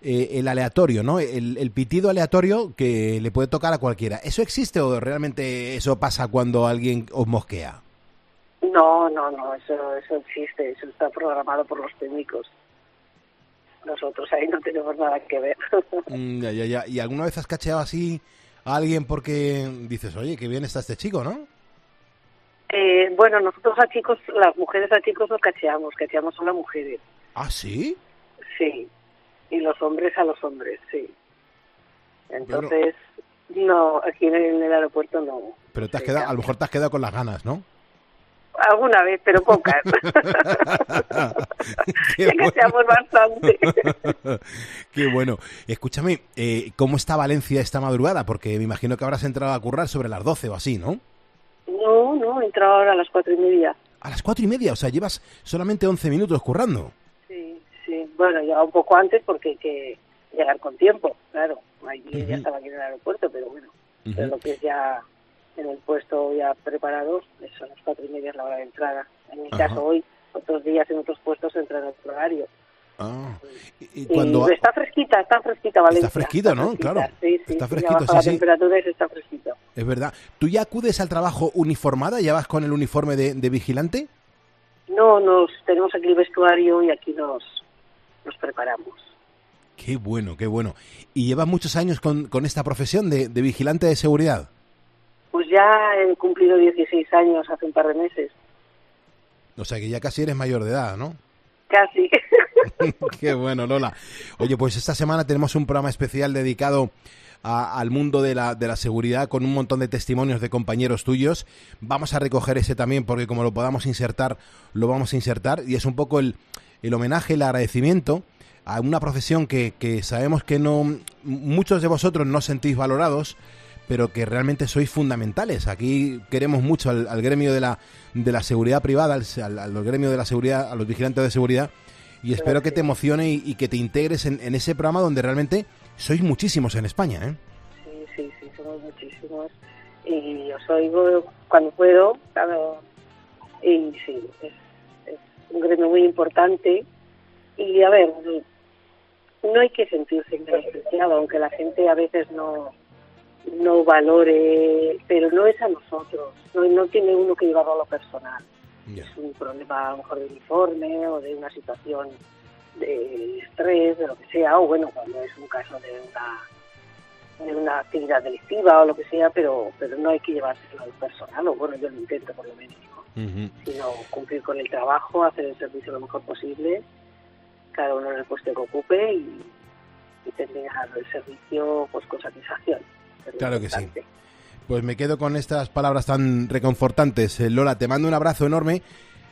eh, el aleatorio, ¿no? El, pitido aleatorio que le puede tocar a cualquiera. ¿Eso existe o realmente eso pasa cuando alguien os mosquea? No, no, no, eso, eso existe, eso está programado por los técnicos. Nosotros ahí no tenemos nada que ver. Mm, ya, ya, ya. ¿Y alguna vez has cacheado así a alguien porque dices, oye, qué bien está este chico, ¿no? Eh, bueno, nosotros a chicos, las mujeres a chicos no cacheamos, cacheamos solo a mujeres. ¿Ah, sí? Sí, y los hombres a los hombres, sí. Entonces, no, aquí en el, aeropuerto no. Pero te has quedado, a lo mejor te has quedado con las ganas, ¿no? Alguna vez, pero pocas. ya que seamos bastante. Qué bueno. Escúchame, eh, ¿cómo está Valencia esta madrugada? Porque me imagino que habrás entrado a currar sobre las 12 o así, ¿no? No, no, he entrado ahora a las cuatro y media. ¿A las cuatro y media? O sea, llevas solamente 11 minutos currando. Sí, bueno, llega un poco antes porque hay que llegar con tiempo, claro. Allí ya estaba aquí en el aeropuerto, pero bueno, lo que es ya en el puesto ya preparado, son las cuatro y media es la hora de entrada. En mi caso hoy, otros días en otros puestos entran en otro horario. Ah, y, cuando... está fresquita, está fresquita, Valencia. Está fresquito, ¿no? claro. Sí, sí, está fresquito, sí, la temperatura y está fresquito. Es verdad. ¿Tú ya acudes al trabajo uniformada? ¿Ya vas con el uniforme de, de vigilante? No, nos tenemos aquí el vestuario y aquí nos, nos preparamos. Qué bueno, qué bueno. ¿Y llevas muchos años con, con esta profesión de, de, vigilante de seguridad? Pues ya he cumplido 16 años hace un par de meses. O sea que ya casi eres mayor de edad, ¿no? Casi. qué bueno, Lola. Oye, pues esta semana tenemos un programa especial dedicado al mundo de la, de la seguridad con un montón de testimonios de compañeros tuyos. Vamos a recoger ese también porque como lo podamos insertar, lo vamos a insertar y es un poco el, el homenaje, el agradecimiento a una profesión que, que sabemos que no muchos de vosotros no sentís valorados, pero que realmente sois fundamentales. Aquí queremos mucho al, gremio de la, de la seguridad privada, al, gremio de la seguridad, a los vigilantes de seguridad, y espero que te emocione y, que te integres en, en, ese programa donde realmente sois muchísimos en España. ¿eh? Sí, sí, sí, somos muchísimos. Y os oigo cuando puedo, claro, y sí, es un gremio muy importante y a ver, no hay que sentirse menospreciado, aunque la gente a veces no no valore, pero no es a nosotros, no, no tiene uno que llevarlo a lo personal. Es un problema a lo mejor de uniforme o de una situación de estrés, de lo que sea, o bueno, cuando es un caso de una de una actividad delictiva o lo que sea, pero pero no hay que llevárselo al personal, o bueno, yo lo intento por lo menos sino cumplir con el trabajo, hacer el servicio lo mejor posible, cada uno en el puesto que ocupe y, y terminar el servicio pues con satisfacción. Claro que sí. Pues me quedo con estas palabras tan reconfortantes. Eh, Lola, te mando un abrazo enorme.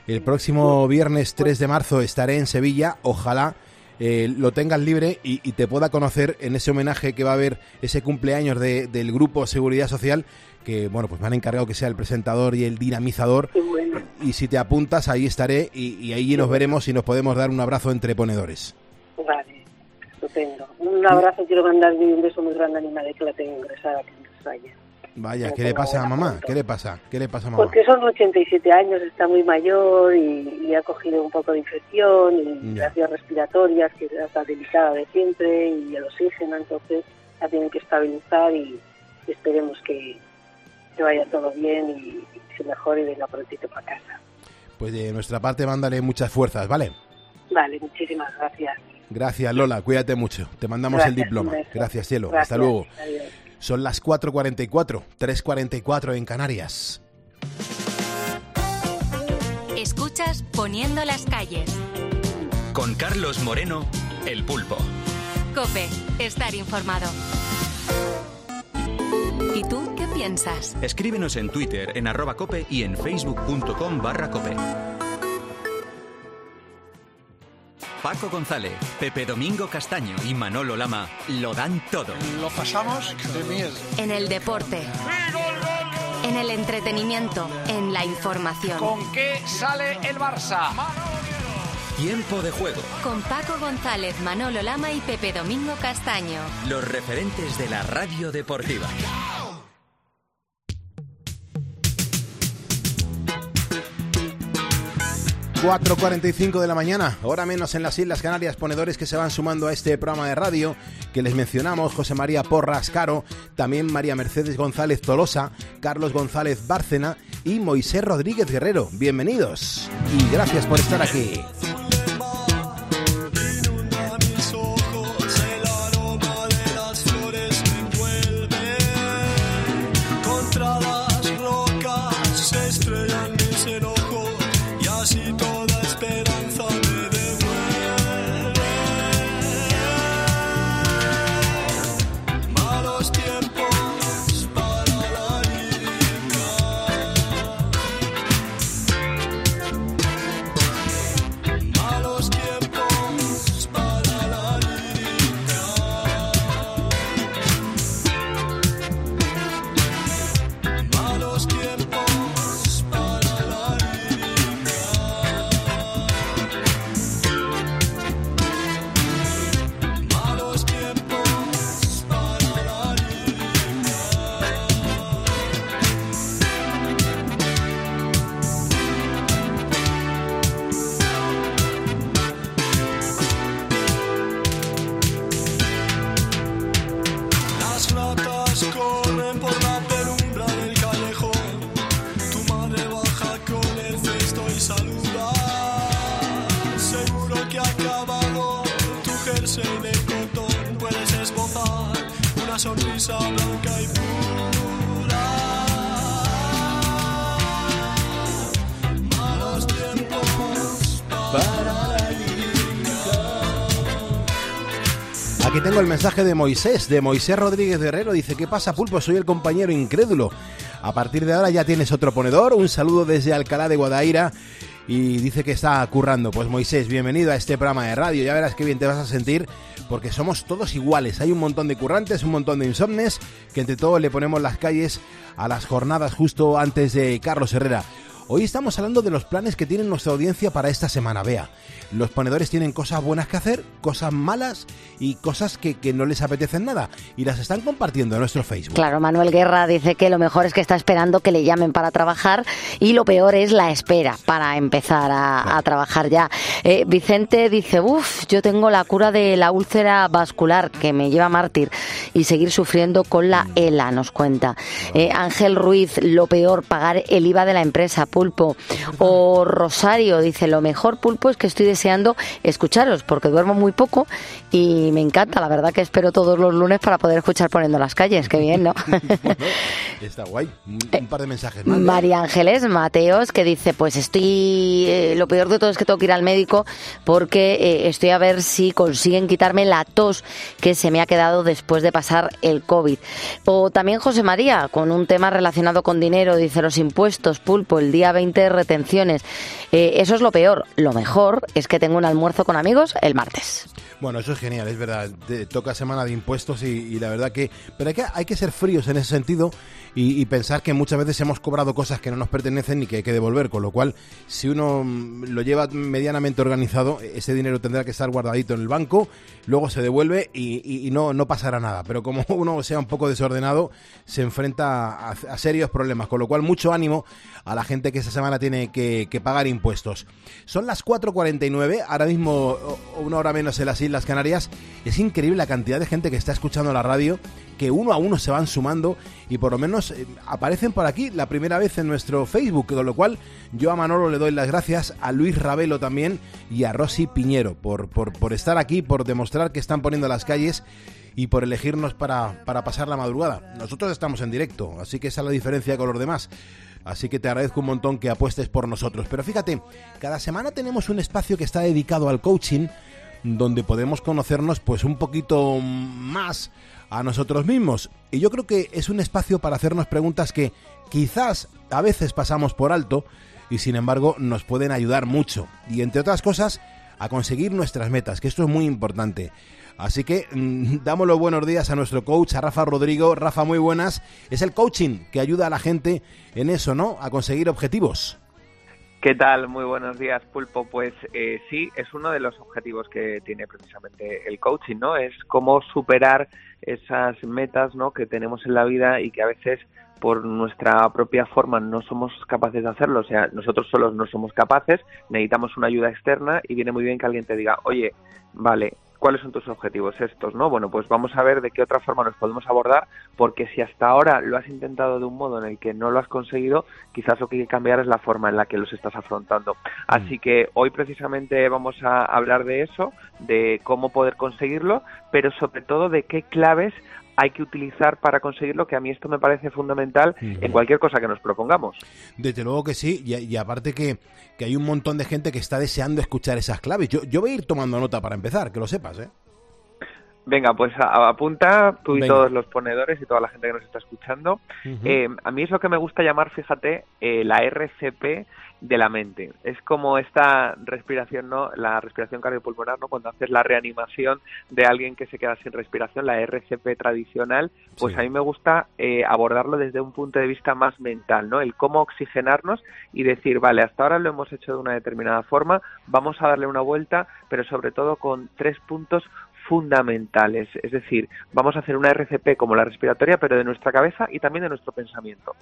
El próximo viernes 3 de marzo estaré en Sevilla. Ojalá eh, lo tengas libre y, te pueda conocer en ese homenaje que va a haber ese cumpleaños del grupo Seguridad Social que bueno pues me han encargado que sea el presentador y el dinamizador y si te apuntas ahí estaré y, ahí nos veremos y nos podemos dar un abrazo entre ponedores vale estupendo un abrazo quiero mandarle un beso muy grande a mi madre que la tengo ingresada aquí en Vaya, ¿qué le pasa a mamá? ¿Qué le pasa? ¿Qué le pasa a mamá? Porque son 87 años, está muy mayor y, ha cogido un poco de infección y las vías respiratorias, que está delicada de siempre, y el oxígeno, entonces la tienen que estabilizar y, esperemos que, vaya todo bien y, se mejore y venga prontito para casa. Pues de nuestra parte, mándale muchas fuerzas, ¿vale? Vale, muchísimas gracias. Gracias, Lola. Cuídate mucho. Te mandamos el diploma. Gracias, cielo. Hasta luego. Son las 4.44, 3.44 en Canarias. Escuchas Poniendo las calles. Con Carlos Moreno, El Pulpo. Cope, estar informado. ¿Y tú qué piensas? Escríbenos en Twitter en arroba cope y en facebook.com barra cope. Paco González, Pepe Domingo Castaño y Manolo Lama lo dan todo. Lo pasamos de miedo. En el deporte. En el entretenimiento, en la información. ¿Con qué sale el Barça? Tiempo de juego. Con Paco González, Manolo Lama y Pepe Domingo Castaño. Los referentes de la radio deportiva. 4.45 de la mañana, hora menos en las Islas Canarias, ponedores que se van sumando a este programa de radio que les mencionamos, José María Porras Caro, también María Mercedes González Tolosa, Carlos González Bárcena y Moisés Rodríguez Guerrero. Bienvenidos y gracias por estar aquí. El mensaje de Moisés, de Moisés Rodríguez Guerrero. Dice, ¿qué pasa, Pulpo? Soy el compañero incrédulo. A partir de ahora ya tienes otro ponedor. Un saludo desde Alcalá de Guadaira. Y dice que está currando. Pues Moisés, bienvenido a este programa de radio. Ya verás qué bien te vas a sentir porque somos todos iguales. Hay un montón de currantes, un montón de insomnes, que entre todos le ponemos las calles a las jornadas justo antes de Carlos Herrera. Hoy estamos hablando de los planes que tiene nuestra audiencia para esta semana. Vea, los ponedores tienen cosas buenas que hacer, cosas malas y cosas que, no les apetecen nada y las están compartiendo en nuestro Facebook. Claro, Manuel Guerra dice que lo mejor es que está esperando que le llamen para trabajar y lo peor es la espera para empezar a, trabajar ya. Eh, Vicente dice, uff, yo tengo la cura de la úlcera vascular que me lleva mártir y seguir sufriendo con la ELA, nos cuenta. Eh, Ángel Ruiz, lo peor, pagar el IVA de la empresa Pulpo. O Rosario dice, lo mejor Pulpo es que estoy deseando escucharos porque duermo muy poco y me encanta, la verdad que espero todos los lunes para poder escuchar poniendo las calles, qué bien, ¿no? está guay, un, par de mensajes más. María Ángeles Mateos que dice, pues estoy, eh, lo peor de todo es que tengo que ir al médico porque eh, estoy a ver si consiguen quitarme la tos que se me ha quedado después de pasar el COVID. O también José María, con un tema relacionado con dinero, dice los impuestos, pulpo, el día día 20 retenciones. Eh, eso es lo peor. Lo mejor es que tengo un almuerzo con amigos el martes. Bueno, eso es genial, es verdad. toca semana de impuestos y, la verdad que... Pero hay que, hay que ser fríos en ese sentido y, pensar que muchas veces hemos cobrado cosas que no nos pertenecen y que hay que devolver, con lo cual si uno mm, lo lleva medianamente organizado, ese dinero tendrá que estar guardadito en el banco, luego se devuelve y, no, no pasará nada. Pero como uno sea un poco desordenado, se enfrenta a, serios problemas, con lo cual mucho ánimo a la gente que esta semana tiene que, que pagar impuestos. Son las 4.49, ahora mismo una hora menos en las Islas Canarias. Es increíble la cantidad de gente que está escuchando la radio que uno a uno se van sumando y por lo menos eh, aparecen por aquí la primera vez en nuestro Facebook, con lo cual yo a Manolo le doy las gracias, a Luis Ravelo también y a Rosy Piñero por, por, por estar aquí, por demostrar que están poniendo las calles y por elegirnos para, para pasar la madrugada. Nosotros estamos en directo, así que esa es la diferencia con los demás. Así que te agradezco un montón que apuestes por nosotros. Pero fíjate, cada semana tenemos un espacio que está dedicado al coaching, donde podemos conocernos pues un poquito más a nosotros mismos. Y yo creo que es un espacio para hacernos preguntas que quizás a veces pasamos por alto y sin embargo nos pueden ayudar mucho. Y entre otras cosas, a conseguir nuestras metas, que esto es muy importante. Así que mm, damos los buenos días a nuestro coach, a Rafa Rodrigo. Rafa, muy buenas. Es el coaching que ayuda a la gente en eso, ¿no? A conseguir objetivos. ¿Qué tal? Muy buenos días, Pulpo. Pues eh, sí, es uno de los objetivos que tiene precisamente el coaching, ¿no? Es cómo superar esas metas, ¿no? Que tenemos en la vida y que a veces por nuestra propia forma no somos capaces de hacerlo, o sea, nosotros solos no somos capaces, necesitamos una ayuda externa y viene muy bien que alguien te diga, oye, vale, ¿Cuáles son tus objetivos estos? ¿no? Bueno, pues vamos a ver de qué otra forma nos podemos abordar, porque si hasta ahora lo has intentado de un modo en el que no lo has conseguido, quizás lo que hay que cambiar es la forma en la que los estás afrontando. Así mm. que hoy precisamente vamos a hablar de eso, de cómo poder conseguirlo, pero sobre todo de qué claves hay que utilizar para conseguirlo, que a mí esto me parece fundamental en cualquier cosa que nos propongamos. Desde luego que sí, y, aparte que, hay un montón de gente que está deseando escuchar esas claves. Yo, yo voy a ir tomando nota para empezar, que lo sepas, ¿eh? Venga, pues apunta tú y todos los ponedores y toda la gente que nos está escuchando. Eh, a mí es lo que me gusta llamar, fíjate, eh, la RCP de la mente. Es como esta respiración, ¿no? La respiración cardiopulmonar, ¿no? Cuando haces la reanimación de alguien que se queda sin respiración, la RCP tradicional, pues a mí me gusta eh, abordarlo desde un punto de vista más mental, ¿no? El cómo oxigenarnos y decir, vale, hasta ahora lo hemos hecho de una determinada forma, vamos a darle una vuelta, pero sobre todo con tres puntos fundamentales. Es decir, vamos a hacer una RCP como la respiratoria, pero de nuestra cabeza y también de nuestro pensamiento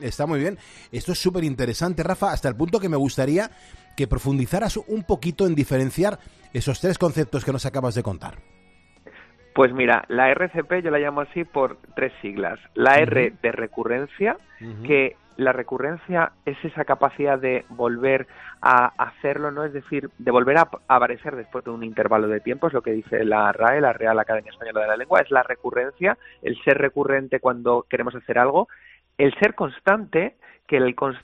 está muy bien. Esto es súper interesante, Rafa, hasta el punto que me gustaría que profundizaras un poquito en diferenciar esos tres conceptos que nos acabas de contar. Pues mira, la RCP yo la llamo así por tres siglas. La R de recurrencia, que la recurrencia es esa capacidad de volver a hacerlo, ¿no? Es decir, de volver a aparecer después de un intervalo de tiempo, es lo que dice la RAE, la Real Academia Española de la Lengua, es la recurrencia, el ser recurrente cuando queremos hacer algo el ser constante, que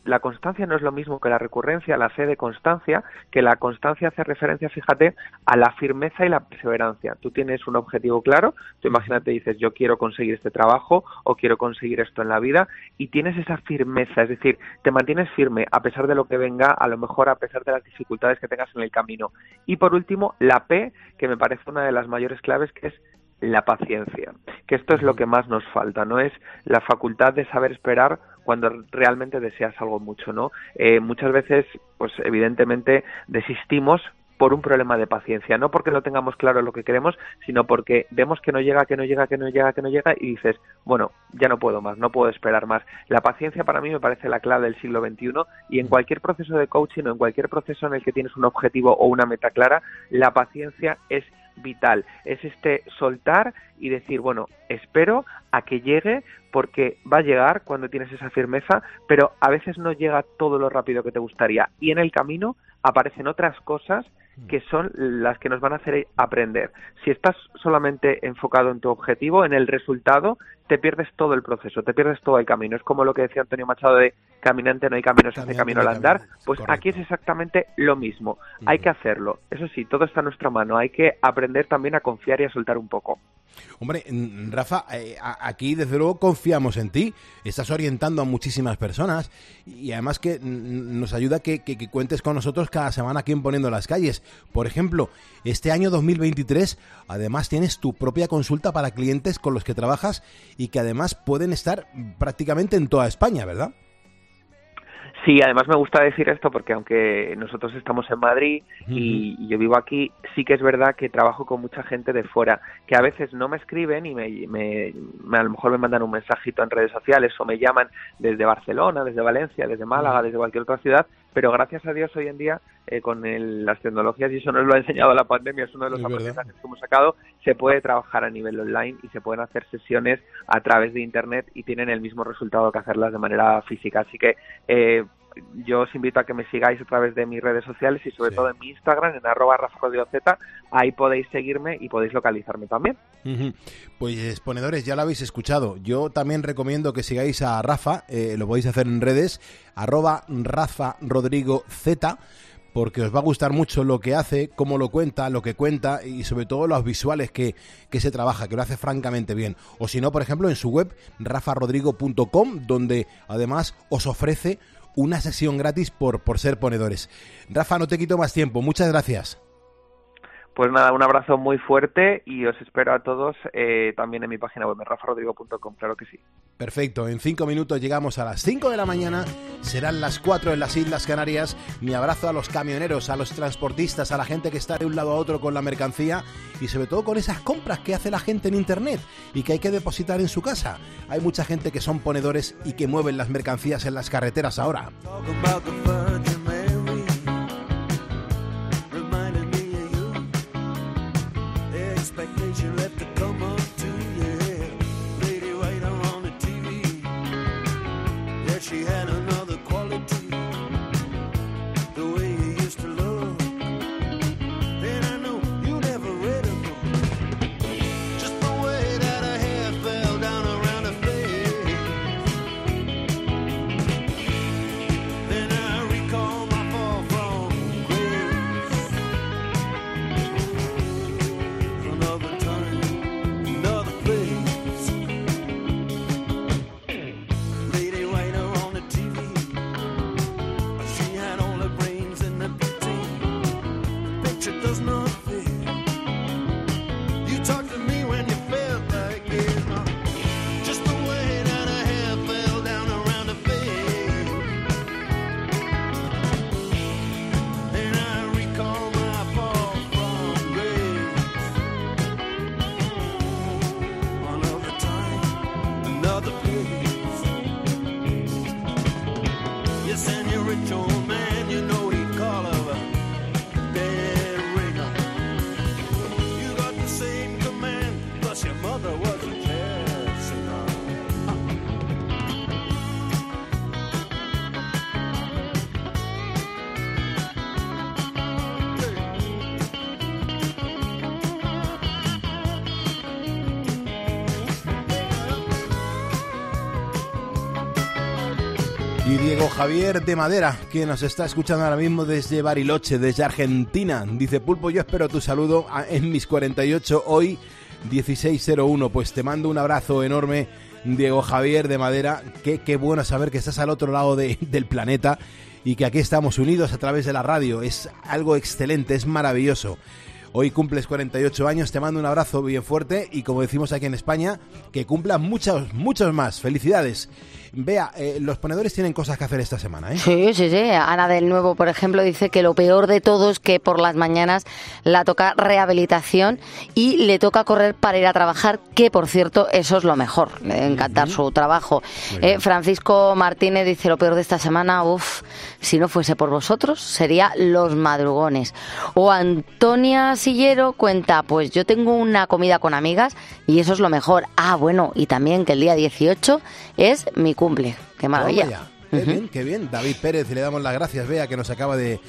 la constancia no es lo mismo que la recurrencia, la fe de constancia, que la constancia hace referencia, fíjate, a la firmeza y la perseverancia. Tú tienes un objetivo claro, tú imagínate, dices, yo quiero conseguir este trabajo o quiero conseguir esto en la vida, y tienes esa firmeza, es decir, te mantienes firme a pesar de lo que venga, a lo mejor a pesar de las dificultades que tengas en el camino. Y por último, la P, que me parece una de las mayores claves, que es la paciencia, que esto es lo que más nos falta, no es la facultad de saber esperar cuando realmente deseas algo mucho, ¿no? Eh, muchas veces, pues evidentemente desistimos por un problema de paciencia, no porque no tengamos claro lo que queremos, sino porque vemos que no llega, que no llega, que no llega, que no llega y dices, bueno, ya no puedo más, no puedo esperar más. La paciencia para mí me parece la clave del siglo XXI y en cualquier proceso de coaching o en cualquier proceso en el que tienes un objetivo o una meta clara, la paciencia es vital. Es este soltar y decir, bueno, espero a que llegue porque va a llegar cuando tienes esa firmeza, pero a veces no llega todo lo rápido que te gustaría. Y en el camino aparecen otras cosas que son las que nos van a hacer aprender. Si estás solamente enfocado en tu objetivo, en el resultado, te pierdes todo el proceso, te pierdes todo el camino. Es como lo que decía Antonio Machado de caminante no hay camino, se hace camino al andar. Pues aquí es exactamente lo mismo. Hay que hacerlo. Eso sí, todo está en nuestra mano. Hay que aprender también a confiar y a soltar un poco. Hombre, Rafa, eh, aquí desde luego confiamos en ti. Estás orientando a muchísimas personas y además que nos ayuda que, que, cuentes con nosotros cada semana aquí en Poniendo las Calles. Por ejemplo, este año 2023, además tienes tu propia consulta para clientes con los que trabajas y que además pueden estar prácticamente en toda España, ¿verdad? Sí, además me gusta decir esto porque aunque nosotros estamos en Madrid y, yo vivo aquí, sí que es verdad que trabajo con mucha gente de fuera, que a veces no me escriben y me, a lo mejor me mandan un mensajito en redes sociales o me llaman desde Barcelona, desde Valencia, desde Málaga, desde cualquier otra ciudad, pero gracias a Dios hoy en día eh, con las tecnologías, y eso nos lo ha enseñado la pandemia, es uno de los aprendizajes que hemos sacado, se puede trabajar a nivel online y se pueden hacer sesiones a través de Internet y tienen el mismo resultado que hacerlas de manera física. Así que eh, yo os invito a que me sigáis a través de mis redes sociales y sobre todo en mi Instagram, en arroba Z, ahí podéis seguirme y podéis localizarme también. Pues exponedores, ya lo habéis escuchado. Yo también recomiendo que sigáis a Rafa, eh, lo podéis hacer en redes, arroba Rafa Rodrigo Z porque os va a gustar mucho lo que hace, cómo lo cuenta, lo que cuenta y sobre todo los visuales que, que se trabaja, que lo hace francamente bien. O si no, por ejemplo, en su web, rafarodrigo.com, donde además os ofrece una sesión gratis por, por ser ponedores. Rafa, no te quito más tiempo. Muchas gracias. Pues nada, un abrazo muy fuerte y os espero a todos eh, también en mi página web, rafarodrigo.com, claro que sí. Perfecto, en cinco minutos llegamos a las cinco de la mañana, serán las cuatro en las Islas Canarias. Mi abrazo a los camioneros, a los transportistas, a la gente que está de un lado a otro con la mercancía y sobre todo con esas compras que hace la gente en Internet y que hay que depositar en su casa. Hay mucha gente que son ponedores y que mueven las mercancías en las carreteras ahora. Javier de Madera, que nos está escuchando ahora mismo desde Bariloche, desde Argentina. Dice Pulpo, yo espero tu saludo en mis 48 hoy 1601. Pues te mando un abrazo enorme, Diego Javier de Madera. Qué, qué bueno saber que estás al otro lado del planeta y que aquí estamos unidos a través de la radio. Es algo excelente, es maravilloso. Hoy cumples 48 años, te mando un abrazo bien fuerte y como decimos aquí en España, que cumplan muchos, muchos más. Felicidades. Vea, eh, los ponedores tienen cosas que hacer esta semana, ¿eh? Sí, sí, sí. Ana del Nuevo, por ejemplo, dice que lo peor de todo es que por las mañanas la toca rehabilitación y le toca correr para ir a trabajar, que por cierto, eso es lo mejor. Le encanta su trabajo. Eh, Francisco Martínez dice lo peor de esta semana, uff, si no fuese por vosotros, sería los madrugones. O Antonia Sillero cuenta, pues yo tengo una comida con amigas y eso es lo mejor. Ah, bueno, y también que el día 18 es mi cumple. Qué maravilla. Qué bien, qué bien. David Pérez, le damos las gracias, vea que nos acaba de,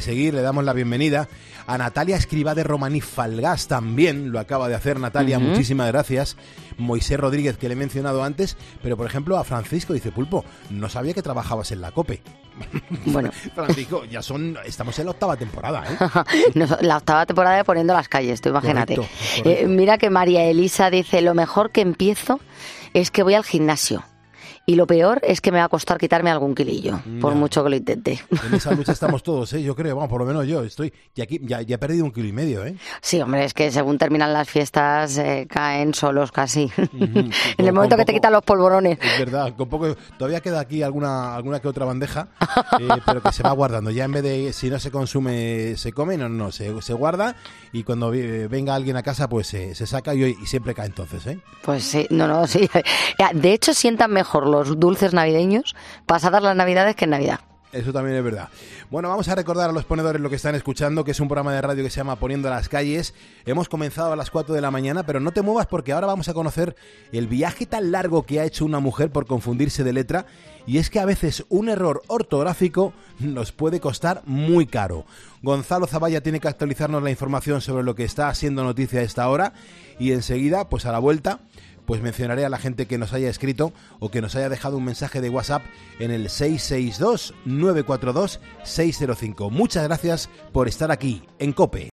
seguir, le damos la bienvenida. A Natalia Escriba de Romaní Falgas también, lo acaba de hacer Natalia, muchísimas gracias. Moisés Rodríguez, que le he mencionado antes, pero por ejemplo a Francisco dice, Pulpo, no sabía que trabajabas en la COPE. Bueno. Francisco, ya son, estamos en la octava temporada, ¿eh? la octava temporada de Poniendo las calles, tú imagínate. Eh, mira que María Elisa dice, lo mejor que empiezo es que voy al gimnasio. Y lo peor es que me va a costar quitarme algún kilillo, por mucho que lo intente. En esa lucha estamos todos, ¿eh? yo creo, vamos, por lo menos yo estoy. Y aquí ya, he perdido un kilo y medio, ¿eh? Sí, hombre, es que según terminan las fiestas eh, caen solos casi. en el momento que te quitan los polvorones. Es verdad, con poco. Todavía queda aquí alguna, alguna que otra bandeja, eh, pero que se va guardando. Ya en vez de, si no se consume, se come, no, no, se, se guarda y cuando venga alguien a casa, pues se saca y, y siempre cae entonces, ¿eh? Pues sí, no, no, sí. De hecho, sientan mejor los los dulces navideños pasadas las navidades que en Navidad. Eso también es verdad. Bueno, vamos a recordar a los ponedores lo que están escuchando, que es un programa de radio que se llama Poniendo las calles. Hemos comenzado a las 4 de la mañana, pero no te muevas porque ahora vamos a conocer el viaje tan largo que ha hecho una mujer por confundirse de letra. Y es que a veces un error ortográfico nos puede costar muy caro. Gonzalo Zavalla tiene que actualizarnos la información sobre lo que está haciendo noticia a esta hora. Y enseguida, pues a la vuelta, pues mencionaré a la gente que nos haya escrito o que nos haya dejado un mensaje de WhatsApp en el 662-942-605. Muchas gracias por estar aquí en Cope.